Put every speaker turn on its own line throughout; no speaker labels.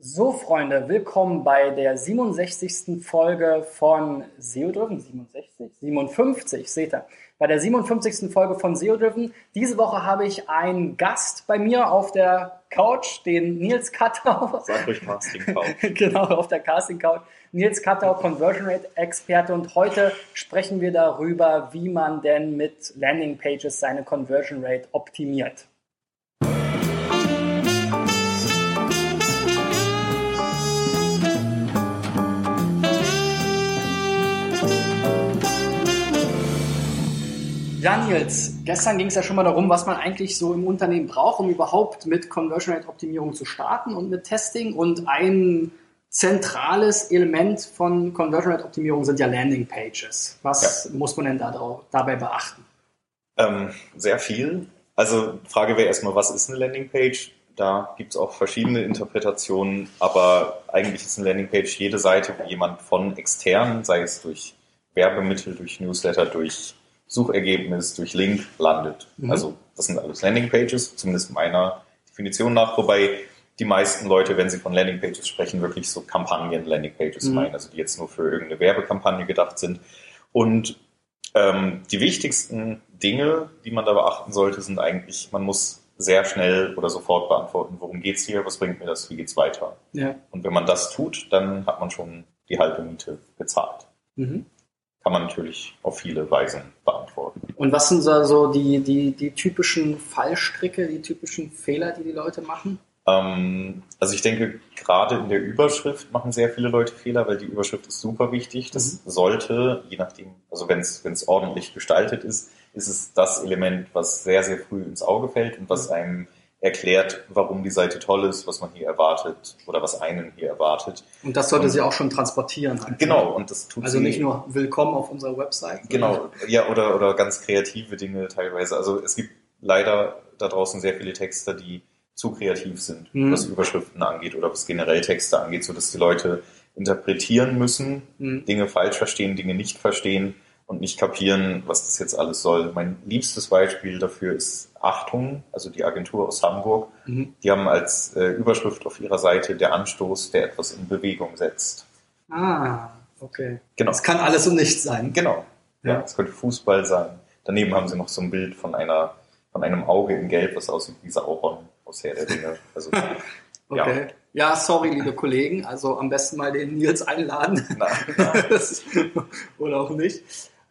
So, Freunde, willkommen bei der 67. Folge von SEO Driven. 67? 57, seht ihr. Bei der 57. Folge von SEO Driven. Diese Woche habe ich einen Gast bei mir auf der Couch, den Nils Kattau.
Sag ruhig Casting Couch.
genau, auf der Casting Couch. Nils Kattau, Conversion Rate Experte. Und heute sprechen wir darüber, wie man denn mit Landing Pages seine Conversion Rate optimiert. Daniels, gestern ging es ja schon mal darum, was man eigentlich so im Unternehmen braucht, um überhaupt mit Conversion Rate Optimierung zu starten und mit Testing. Und ein zentrales Element von Conversion Rate Optimierung sind ja Landing Pages. Was ja. muss man denn da drauf, dabei beachten?
Ähm, sehr viel. Also Frage wäre erstmal, was ist eine Landing Page? Da gibt es auch verschiedene Interpretationen, aber eigentlich ist eine Landing Page jede Seite, wo jemand von extern, sei es durch Werbemittel, durch Newsletter, durch Suchergebnis durch Link landet. Mhm. Also das sind alles Landingpages, zumindest meiner Definition nach, wobei die meisten Leute, wenn sie von Landingpages sprechen, wirklich so Kampagnen-Landingpages mhm. meinen, also die jetzt nur für irgendeine Werbekampagne gedacht sind. Und ähm, die wichtigsten Dinge, die man da beachten sollte, sind eigentlich, man muss sehr schnell oder sofort beantworten, worum geht's hier, was bringt mir das, wie geht's weiter. Ja. Und wenn man das tut, dann hat man schon die halbe Miete bezahlt. Mhm kann man natürlich auf viele Weisen beantworten.
Und was sind da so die, die, die typischen Fallstricke, die typischen Fehler, die die Leute machen?
Ähm, also ich denke, gerade in der Überschrift machen sehr viele Leute Fehler, weil die Überschrift ist super wichtig. Das mhm. sollte, je nachdem, also wenn es ordentlich gestaltet ist, ist es das Element, was sehr, sehr früh ins Auge fällt und was mhm. einem erklärt, warum die Seite toll ist, was man hier erwartet oder was einen hier erwartet.
Und das sollte und, sie auch schon transportieren.
Halt. Genau, und das tut
Also nicht nur willkommen auf unserer Website.
Genau, ja, oder, oder ganz kreative Dinge teilweise. Also es gibt leider da draußen sehr viele Texter, die zu kreativ sind, mhm. was Überschriften angeht oder was generell Texte angeht, sodass die Leute interpretieren müssen, mhm. Dinge falsch verstehen, Dinge nicht verstehen und nicht kapieren, was das jetzt alles soll. Mein liebstes Beispiel dafür ist Achtung, also die Agentur aus Hamburg. Mhm. Die haben als äh, Überschrift auf ihrer Seite der Anstoß, der etwas in Bewegung setzt.
Ah, okay. Genau. Es kann alles und nichts sein.
Genau. Ja, es könnte Fußball sein. Daneben haben sie noch so ein Bild von einer, von einem Auge in Gelb, was aussieht wie Sauron aus Herr der Dinge. Also,
okay. Ja. Ja, sorry, liebe Kollegen. Also am besten mal den Nils einladen. Nein, nein. Oder auch nicht.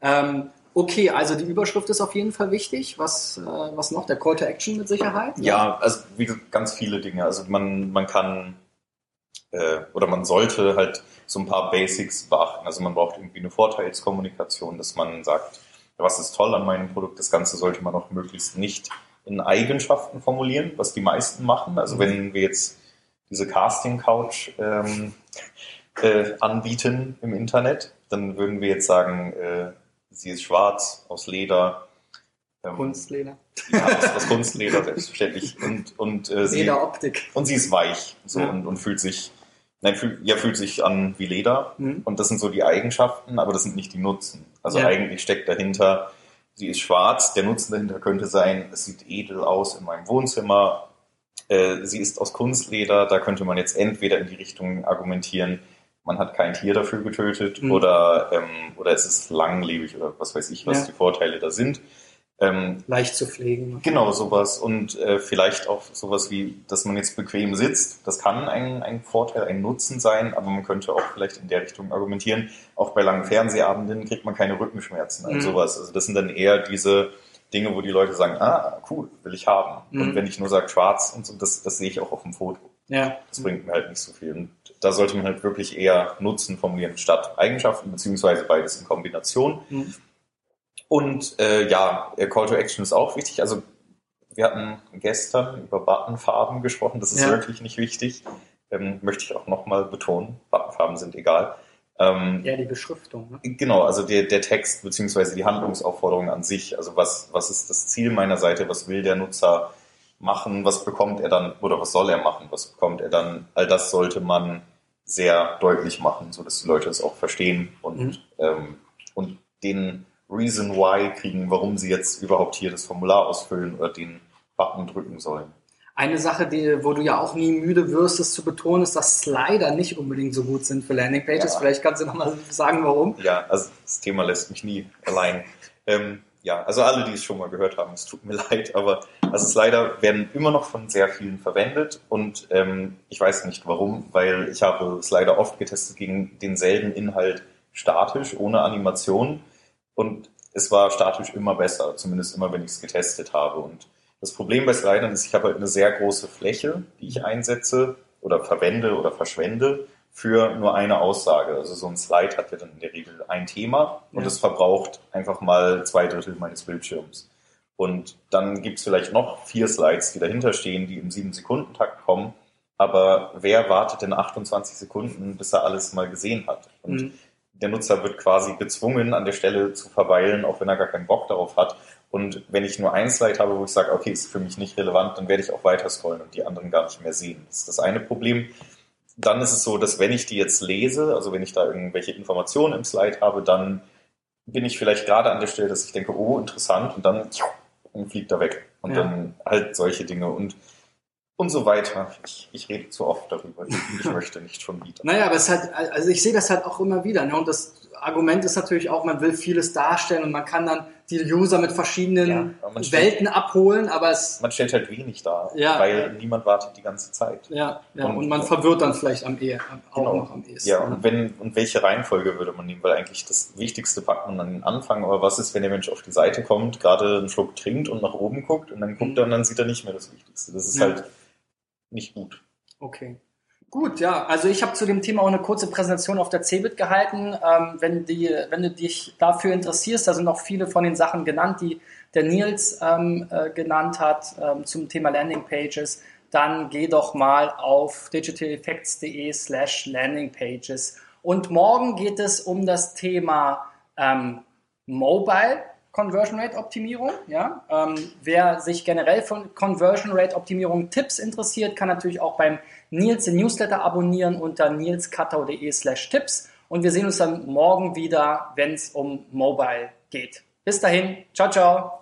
Ähm, okay, also die Überschrift ist auf jeden Fall wichtig. Was, äh, was noch? Der Call to Action mit Sicherheit?
Ja, also wie ganz viele Dinge. Also man, man kann äh, oder man sollte halt so ein paar Basics beachten. Also man braucht irgendwie eine Vorteilskommunikation, dass man sagt, was ist toll an meinem Produkt. Das Ganze sollte man auch möglichst nicht in Eigenschaften formulieren, was die meisten machen. Also wenn wir jetzt diese Casting Couch ähm, äh, anbieten im Internet, dann würden wir jetzt sagen, äh, Sie ist schwarz, aus Leder.
Ähm, Kunstleder.
Ja, aus, aus Kunstleder, selbstverständlich. Und, und, äh, sie,
Lederoptik.
Und sie ist weich so, ja. und, und fühlt sich, nein, fühl, ja, fühlt sich an wie Leder. Mhm. Und das sind so die Eigenschaften, aber das sind nicht die Nutzen. Also ja. eigentlich steckt dahinter, sie ist schwarz, der Nutzen dahinter könnte sein, es sieht edel aus in meinem Wohnzimmer. Äh, sie ist aus Kunstleder, da könnte man jetzt entweder in die Richtung argumentieren, man hat kein Tier dafür getötet mhm. oder, ähm, oder es ist langlebig oder was weiß ich, was ja. die Vorteile da sind.
Ähm, Leicht zu pflegen.
Genau, sowas. Und äh, vielleicht auch sowas wie, dass man jetzt bequem sitzt. Das kann ein, ein Vorteil, ein Nutzen sein, aber man könnte auch vielleicht in der Richtung argumentieren. Auch bei langen Fernsehabenden kriegt man keine Rückenschmerzen und mhm. sowas. Also das sind dann eher diese Dinge, wo die Leute sagen, ah, cool, will ich haben. Mhm. Und wenn ich nur sage schwarz und so, das, das sehe ich auch auf dem Foto. Ja. Das bringt mir halt nicht so viel. Und da sollte man halt wirklich eher Nutzen formulieren statt Eigenschaften, beziehungsweise beides in Kombination. Mhm. Und äh, ja, Call to Action ist auch wichtig. Also wir hatten gestern über Buttonfarben gesprochen, das ist ja. wirklich nicht wichtig. Ähm, möchte ich auch nochmal betonen. Buttonfarben sind egal.
Ähm, ja, die Beschriftung.
Ne? Genau, also der, der Text beziehungsweise die Handlungsaufforderung an sich. Also was, was ist das Ziel meiner Seite? Was will der Nutzer machen? Was bekommt er dann oder was soll er machen? Was bekommt er dann? All das sollte man sehr deutlich machen, so dass die Leute es auch verstehen und, mhm. ähm, und den Reason Why kriegen, warum sie jetzt überhaupt hier das Formular ausfüllen oder den Button drücken sollen.
Eine Sache, die, wo du ja auch nie müde wirst, es zu betonen, ist, dass Slider nicht unbedingt so gut sind für Landingpages. Ja. Vielleicht kannst du nochmal sagen, warum.
Ja, also das Thema lässt mich nie allein. Ähm, ja, also alle, die es schon mal gehört haben, es tut mir leid, aber also Slider werden immer noch von sehr vielen verwendet und ähm, ich weiß nicht warum, weil ich habe Slider oft getestet gegen denselben Inhalt statisch, ohne Animation und es war statisch immer besser, zumindest immer, wenn ich es getestet habe. Und das Problem bei Slidern ist, ich habe halt eine sehr große Fläche, die ich einsetze oder verwende oder verschwende für nur eine Aussage. Also so ein Slide hat ja dann in der Regel ein Thema und es verbraucht einfach mal zwei Drittel meines Bildschirms. Und dann gibt es vielleicht noch vier Slides, die dahinter stehen, die im 7-Sekunden-Takt kommen. Aber wer wartet denn 28 Sekunden, bis er alles mal gesehen hat? Und mhm der Nutzer wird quasi gezwungen, an der Stelle zu verweilen, auch wenn er gar keinen Bock darauf hat. Und wenn ich nur ein Slide habe, wo ich sage, okay, ist für mich nicht relevant, dann werde ich auch weiter scrollen und die anderen gar nicht mehr sehen. Das ist das eine Problem. Dann ist es so, dass wenn ich die jetzt lese, also wenn ich da irgendwelche Informationen im Slide habe, dann bin ich vielleicht gerade an der Stelle, dass ich denke, oh, interessant, und dann fliegt er weg. Und ja. dann halt solche Dinge. Und und so weiter. Ich, ich rede zu oft darüber. Ich möchte nicht schon wieder.
Naja, aber es hat, also ich sehe das halt auch immer wieder. Ne? Und das Argument ist natürlich auch, man will vieles darstellen und man kann dann die User mit verschiedenen ja, Welten abholen, aber es.
Man stellt halt wenig dar, ja, weil niemand wartet die ganze Zeit.
Ja, ja und, und man verwirrt dann vielleicht am ehe, auch genau. noch am ehesten.
Ja, und wenn, und welche Reihenfolge würde man nehmen? Weil eigentlich das Wichtigste packt man an den Anfang, aber was ist, wenn der Mensch auf die Seite kommt, gerade einen Schluck trinkt und nach oben guckt und dann guckt mhm. er und dann sieht er nicht mehr das Wichtigste. Das ist halt nicht gut.
Okay. Gut, ja. Also ich habe zu dem Thema auch eine kurze Präsentation auf der CeBIT gehalten. Ähm, wenn, die, wenn du dich dafür interessierst, da sind auch viele von den Sachen genannt, die der Nils ähm, äh, genannt hat ähm, zum Thema Landingpages, dann geh doch mal auf digitaleffects.de slash landingpages. Und morgen geht es um das Thema ähm, Mobile Conversion Rate Optimierung. Ja? Ähm, wer sich generell von Conversion Rate Optimierung Tipps interessiert, kann natürlich auch beim Nils den Newsletter abonnieren unter nilskattau.de slash Tipps. Und wir sehen uns dann morgen wieder, wenn es um Mobile geht. Bis dahin, ciao, ciao.